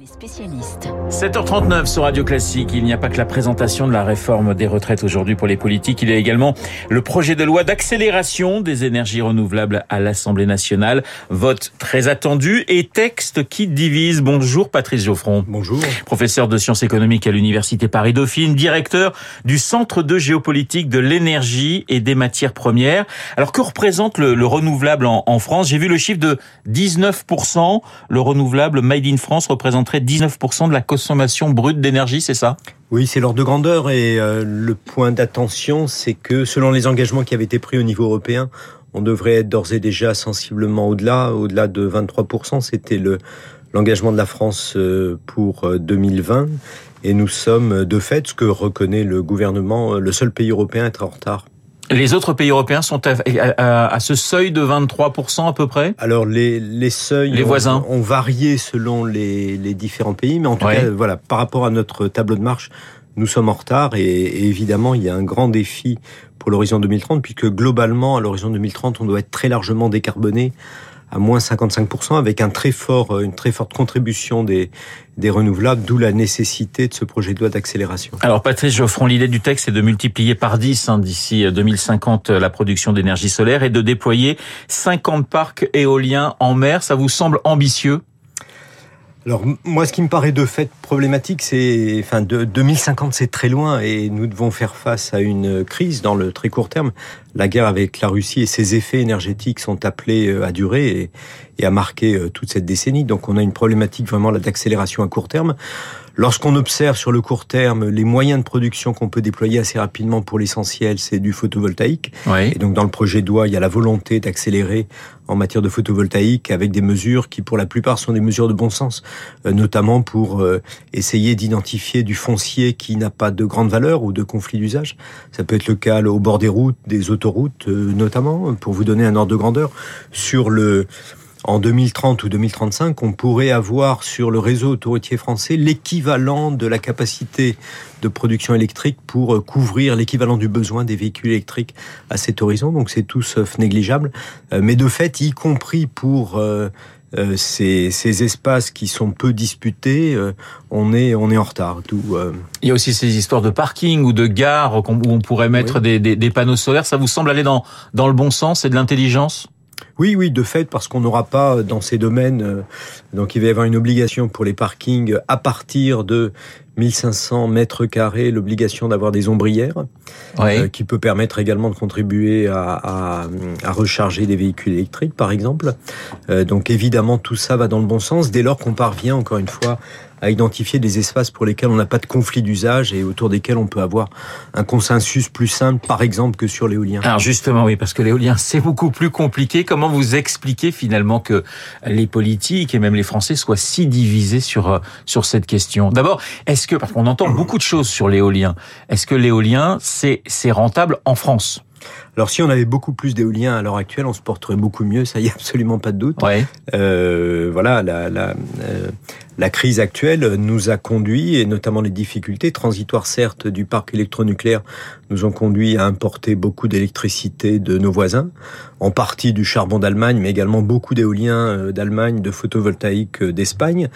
Les spécialistes. 7h39 sur Radio Classique. Il n'y a pas que la présentation de la réforme des retraites aujourd'hui pour les politiques. Il y a également le projet de loi d'accélération des énergies renouvelables à l'Assemblée nationale. Vote très attendu et texte qui divise. Bonjour Patrice Geoffron. Bonjour. Professeur de sciences économiques à l'Université Paris-Dauphine, directeur du Centre de géopolitique de l'énergie et des matières premières. Alors que représente le, le renouvelable en, en France? J'ai vu le chiffre de 19%. Le renouvelable Made in France représente 19% de la consommation brute d'énergie, c'est ça? Oui, c'est l'ordre de grandeur et euh, le point d'attention, c'est que selon les engagements qui avaient été pris au niveau européen, on devrait être d'ores et déjà sensiblement au-delà, au-delà de 23%. C'était le l'engagement de la France euh, pour 2020 et nous sommes de fait, ce que reconnaît le gouvernement, le seul pays européen à être en retard. Les autres pays européens sont à, à, à, ce seuil de 23% à peu près Alors les, les seuils les ont, voisins. ont varié selon les, les, différents pays, mais en tout ouais. cas, voilà, par rapport à notre tableau de marche, nous sommes en retard et, et évidemment, il y a un grand défi pour l'horizon 2030, puisque globalement, à l'horizon 2030, on doit être très largement décarboné à moins 55% avec un très fort, une très forte contribution des, des renouvelables, d'où la nécessité de ce projet de loi d'accélération. Alors Patrice Geoffron, l'idée du texte est de multiplier par 10 hein, d'ici 2050 la production d'énergie solaire et de déployer 50 parcs éoliens en mer. Ça vous semble ambitieux? Alors moi, ce qui me paraît de fait problématique, c'est, enfin, de 2050, c'est très loin et nous devons faire face à une crise dans le très court terme. La guerre avec la Russie et ses effets énergétiques sont appelés à durer et, et à marquer toute cette décennie. Donc, on a une problématique vraiment d'accélération à court terme. Lorsqu'on observe sur le court terme les moyens de production qu'on peut déployer assez rapidement pour l'essentiel, c'est du photovoltaïque. Oui. Et donc dans le projet de loi, il y a la volonté d'accélérer en matière de photovoltaïque avec des mesures qui pour la plupart sont des mesures de bon sens, euh, notamment pour euh, essayer d'identifier du foncier qui n'a pas de grande valeur ou de conflit d'usage. Ça peut être le cas au bord des routes, des autoroutes euh, notamment, pour vous donner un ordre de grandeur. Sur le en 2030 ou 2035, on pourrait avoir sur le réseau autoroutier français l'équivalent de la capacité de production électrique pour couvrir l'équivalent du besoin des véhicules électriques à cet horizon. Donc c'est tout sauf négligeable. Mais de fait, y compris pour euh, ces, ces, espaces qui sont peu disputés, euh, on est on est en retard. Tout, euh... Il y a aussi ces histoires de parking ou de gare où on pourrait mettre oui. des, des, des panneaux solaires. Ça vous semble aller dans dans le bon sens et de l'intelligence? Oui, oui, de fait, parce qu'on n'aura pas dans ces domaines, donc il va y avoir une obligation pour les parkings à partir de 1500 mètres carrés, l'obligation d'avoir des ombrières, oui. euh, qui peut permettre également de contribuer à, à, à recharger des véhicules électriques, par exemple. Euh, donc évidemment, tout ça va dans le bon sens dès lors qu'on parvient, encore une fois, à identifier des espaces pour lesquels on n'a pas de conflit d'usage et autour desquels on peut avoir un consensus plus simple, par exemple, que sur l'éolien. Alors justement, oui, parce que l'éolien, c'est beaucoup plus compliqué. Comment vous expliquez finalement que les politiques et même les Français soient si divisés sur, sur cette question? D'abord, est-ce que, parce qu'on entend beaucoup de choses sur l'éolien, est-ce que l'éolien, c'est rentable en France? Alors si on avait beaucoup plus d'éoliens à l'heure actuelle, on se porterait beaucoup mieux, ça y a absolument pas de doute. Ouais. Euh, voilà, la, la, euh, la crise actuelle nous a conduit, et notamment les difficultés transitoires certes du parc électronucléaire, nous ont conduit à importer beaucoup d'électricité de nos voisins, en partie du charbon d'Allemagne, mais également beaucoup d'éoliens d'Allemagne, de photovoltaïque d'Espagne.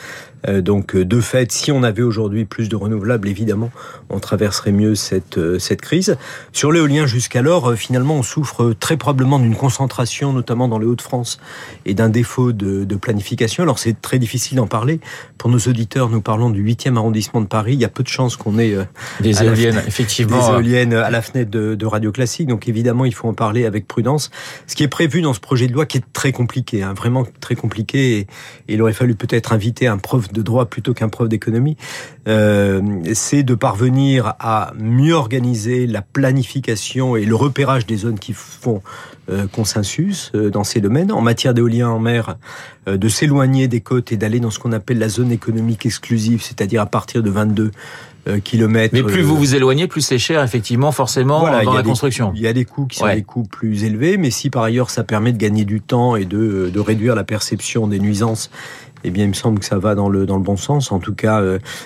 Euh, donc de fait, si on avait aujourd'hui plus de renouvelables, évidemment, on traverserait mieux cette, cette crise. Sur l'éolien jusqu'alors, finalement, on souffre très probablement d'une concentration, notamment dans les Hauts-de-France, et d'un défaut de, de, planification. Alors c'est très difficile d'en parler. Pour nos auditeurs, nous parlons du 8e arrondissement de Paris. Il y a peu de chances qu'on ait euh, des éoliennes, fenêtre, effectivement, des éoliennes à la fenêtre de, de, Radio Classique. Donc évidemment, il faut en parler avec prudence. Ce qui est prévu dans ce projet de loi, qui est très compliqué, hein, vraiment très compliqué, et, et, il aurait fallu peut-être inviter un prof de droit plutôt qu'un prof d'économie, euh, c'est de parvenir à mieux organiser la planification et le repérage des zones qui font euh, consensus euh, dans ces domaines. En matière d'éolien en mer, de s'éloigner des côtes et d'aller dans ce qu'on appelle la zone économique exclusive, c'est-à-dire à partir de 22 kilomètres. Mais plus vous vous éloignez, plus c'est cher, effectivement, forcément, voilà, dans la des, construction. Il y a des coûts qui sont ouais. des coûts plus élevés, mais si par ailleurs ça permet de gagner du temps et de, de réduire la perception des nuisances eh bien, il me semble que ça va dans le dans le bon sens, en tout cas.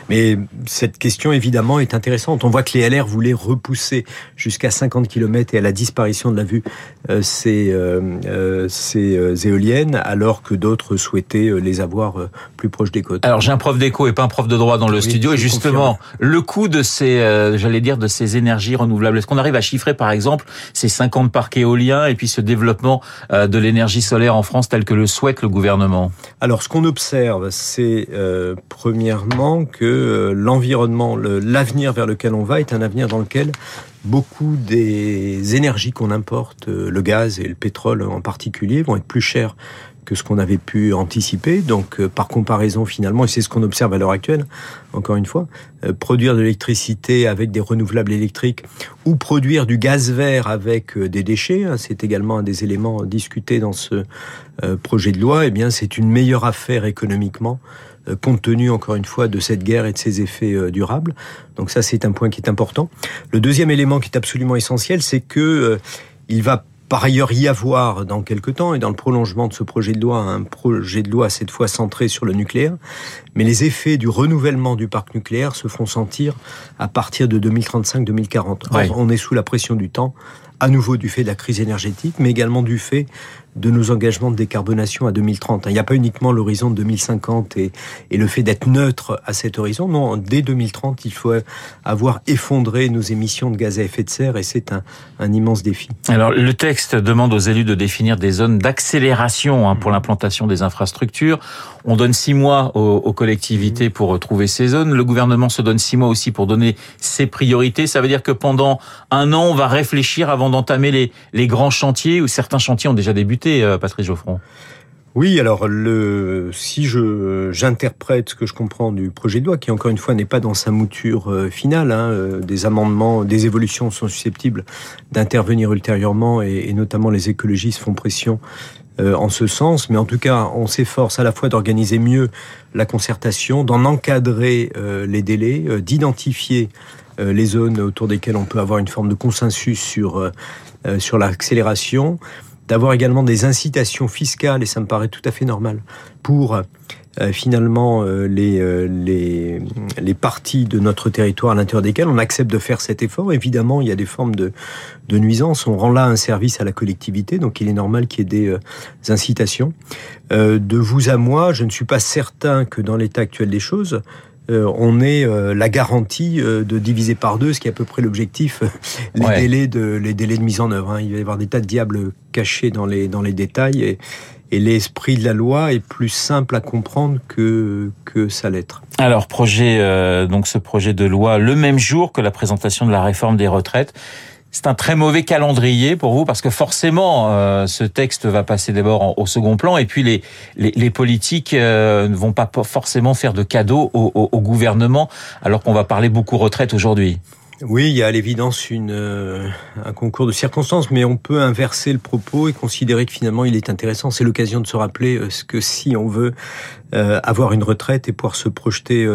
mais cette question, évidemment, est intéressante. On voit que les LR voulaient repousser jusqu'à 50 km et à la disparition de la vue ces ces éoliennes, alors que d'autres souhaitaient les avoir plus proches des côtes. Alors, j'ai un prof d'éco et pas un prof de droit dans le studio, et justement, le coût de ces, j'allais dire, de ces énergies renouvelables. Est-ce qu'on arrive à chiffrer, par exemple, ces 50 parcs éoliens et puis ce développement de l'énergie solaire en France tel que le souhaite le gouvernement? Alors, ce qu'on observe, c'est euh, premièrement que euh, l'environnement, l'avenir vers lequel on va est un avenir dans lequel beaucoup des énergies qu'on importe, euh, le gaz et le pétrole en particulier, vont être plus chères que ce qu'on avait pu anticiper. Donc, euh, par comparaison, finalement, et c'est ce qu'on observe à l'heure actuelle, encore une fois, euh, produire de l'électricité avec des renouvelables électriques ou produire du gaz vert avec euh, des déchets, hein, c'est également un des éléments discutés dans ce projet de loi, eh bien, c'est une meilleure affaire économiquement compte tenu encore une fois de cette guerre et de ses effets durables. Donc ça, c'est un point qui est important. Le deuxième élément qui est absolument essentiel, c'est que il va par ailleurs y avoir dans quelques temps et dans le prolongement de ce projet de loi un projet de loi cette fois centré sur le nucléaire, mais les effets du renouvellement du parc nucléaire se font sentir à partir de 2035-2040. On est sous la pression du temps, à nouveau du fait de la crise énergétique, mais également du fait de nos engagements de décarbonation à 2030. Il n'y a pas uniquement l'horizon de 2050 et, et le fait d'être neutre à cet horizon. Non, dès 2030, il faut avoir effondré nos émissions de gaz à effet de serre et c'est un, un, immense défi. Alors, le texte demande aux élus de définir des zones d'accélération hein, pour l'implantation des infrastructures. On donne six mois aux, aux, collectivités pour trouver ces zones. Le gouvernement se donne six mois aussi pour donner ses priorités. Ça veut dire que pendant un an, on va réfléchir avant d'entamer les, les grands chantiers où certains chantiers ont déjà débuté euh, Patrick Geoffron. Oui, alors le, si je j'interprète ce que je comprends du projet de loi, qui encore une fois n'est pas dans sa mouture euh, finale, hein, euh, des amendements, des évolutions sont susceptibles d'intervenir ultérieurement, et, notamment les écologistes font pression en ce sens. Mais en tout cas, on s'efforce à la fois d'organiser mieux la concertation, d'en encadrer les délais, d'identifier les zones autour desquelles on peut avoir une forme de consensus sur sur l'accélération d'avoir également des incitations fiscales, et ça me paraît tout à fait normal, pour euh, finalement euh, les, euh, les, les parties de notre territoire à l'intérieur desquelles on accepte de faire cet effort. Évidemment, il y a des formes de, de nuisance. On rend là un service à la collectivité, donc il est normal qu'il y ait des incitations. de vous à moi, je ne suis pas certain que dans l'état actuel des choses, euh, on est euh, la garantie euh, de diviser par deux, ce qui est à peu près l'objectif, les délais de les délais de mise en œuvre. Hein. Il va y avoir des tas de diables cachés dans les dans les détails et, et l'esprit de la loi est plus simple à comprendre que que ça l'être. Alors projet donc ce projet de loi le même jour que la présentation de la réforme des retraites c'est un très mauvais calendrier pour vous parce que forcément euh, ce texte va passer d'abord au second plan et puis les les, les politiques euh, ne vont pas forcément faire de cadeaux au, au, au gouvernement alors qu'on va parler beaucoup retraite aujourd'hui. Oui, il y a à l'évidence une euh, un concours de circonstances, mais on peut inverser le propos et considérer que finalement il est intéressant. C'est l'occasion de se rappeler euh, ce que si on veut euh, avoir une retraite et pouvoir se projeter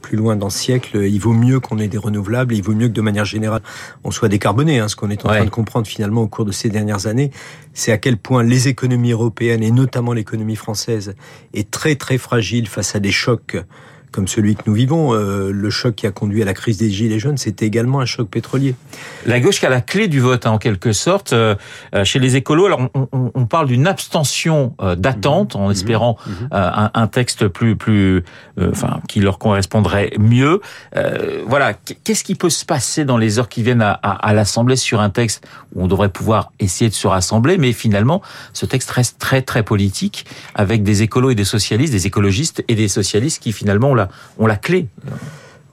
plus loin dans ce siècle, il vaut mieux qu'on ait des renouvelables, il vaut mieux que de manière générale on soit décarboné. Hein. Ce qu'on est en train de comprendre finalement au cours de ces dernières années, c'est à quel point les économies européennes et notamment l'économie française est très très fragile face à des chocs comme celui que nous vivons. Euh, le choc qui a conduit à la crise des Gilets jaunes, c'était également un choc pétrolier. La gauche qui a la clé du vote, hein, en quelque sorte, euh, euh, chez les écolos. Alors, on, on, parle d'une abstention d'attente, en mhm. espérant mhm. un, un, texte plus, plus, enfin, qui leur correspondrait mieux. voilà, qu'est-ce qui peut se passer dans les heures qui viennent à, à, à l'Assemblée sur un texte où on devrait pouvoir essayer de se rassembler, mais finalement, ce texte reste très, très politique, avec des écolos et des socialistes, des écologistes et des socialistes qui finalement ont la, clé.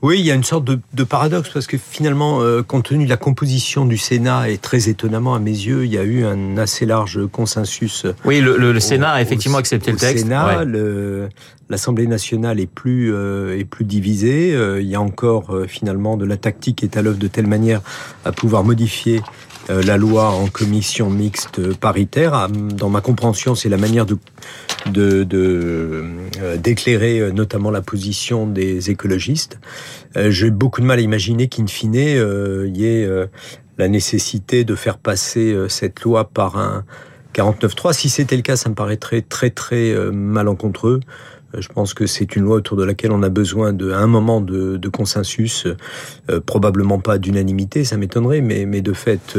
Oui, il y a une sorte de, paradoxe parce que finalement, euh, compte tenu de la composition du Sénat et très étonnamment à mes yeux, il y a eu un assez large consensus. Oui, le, Sénat a effectivement accepté le texte. Sénat, l'Assemblée nationale est plus euh, est plus divisée. Euh, il y a encore finalement de la tactique qui est à l'œuvre de telle manière à pouvoir modifier euh, la loi en commission mixte paritaire. Dans ma compréhension, c'est la manière de euh, d'éclairer euh, notamment la position des écologistes. J'ai beaucoup de mal à imaginer qu'in fine, il y ait la nécessité de faire passer cette loi par un 49.3. Si c'était le cas, ça me paraîtrait très très malencontreux. Je pense que c'est une loi autour de laquelle on a besoin de, un moment de, consensus, probablement pas d'unanimité, ça m'étonnerait, mais, de fait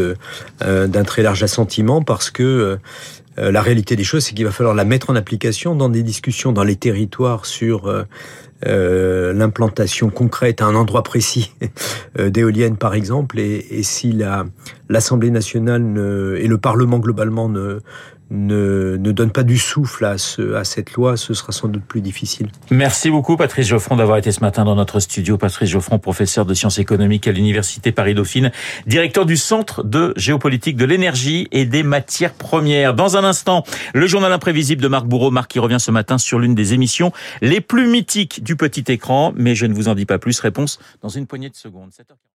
d'un très large assentiment, parce que la réalité des choses, c'est qu'il va falloir la mettre en application dans des discussions dans les territoires sur euh, l'implantation concrète à un endroit précis euh, d'éoliennes par exemple. Et, si la l'Assemblée nationale et le Parlement globalement ne ne, ne donne pas du souffle à, ce, à cette loi, ce sera sans doute plus difficile. Merci beaucoup Patrice Geoffron d'avoir été ce matin dans notre studio. Patrice Geoffron, professeur de sciences économiques à l'Université Paris-Dauphine, directeur du Centre de géopolitique de l'énergie et des matières premières. Dans un instant, le journal imprévisible de Marc Bourreau. Marc qui revient ce matin sur l'une des émissions les plus mythiques du petit écran. Mais je ne vous en dis pas plus. Réponse dans une poignée de secondes.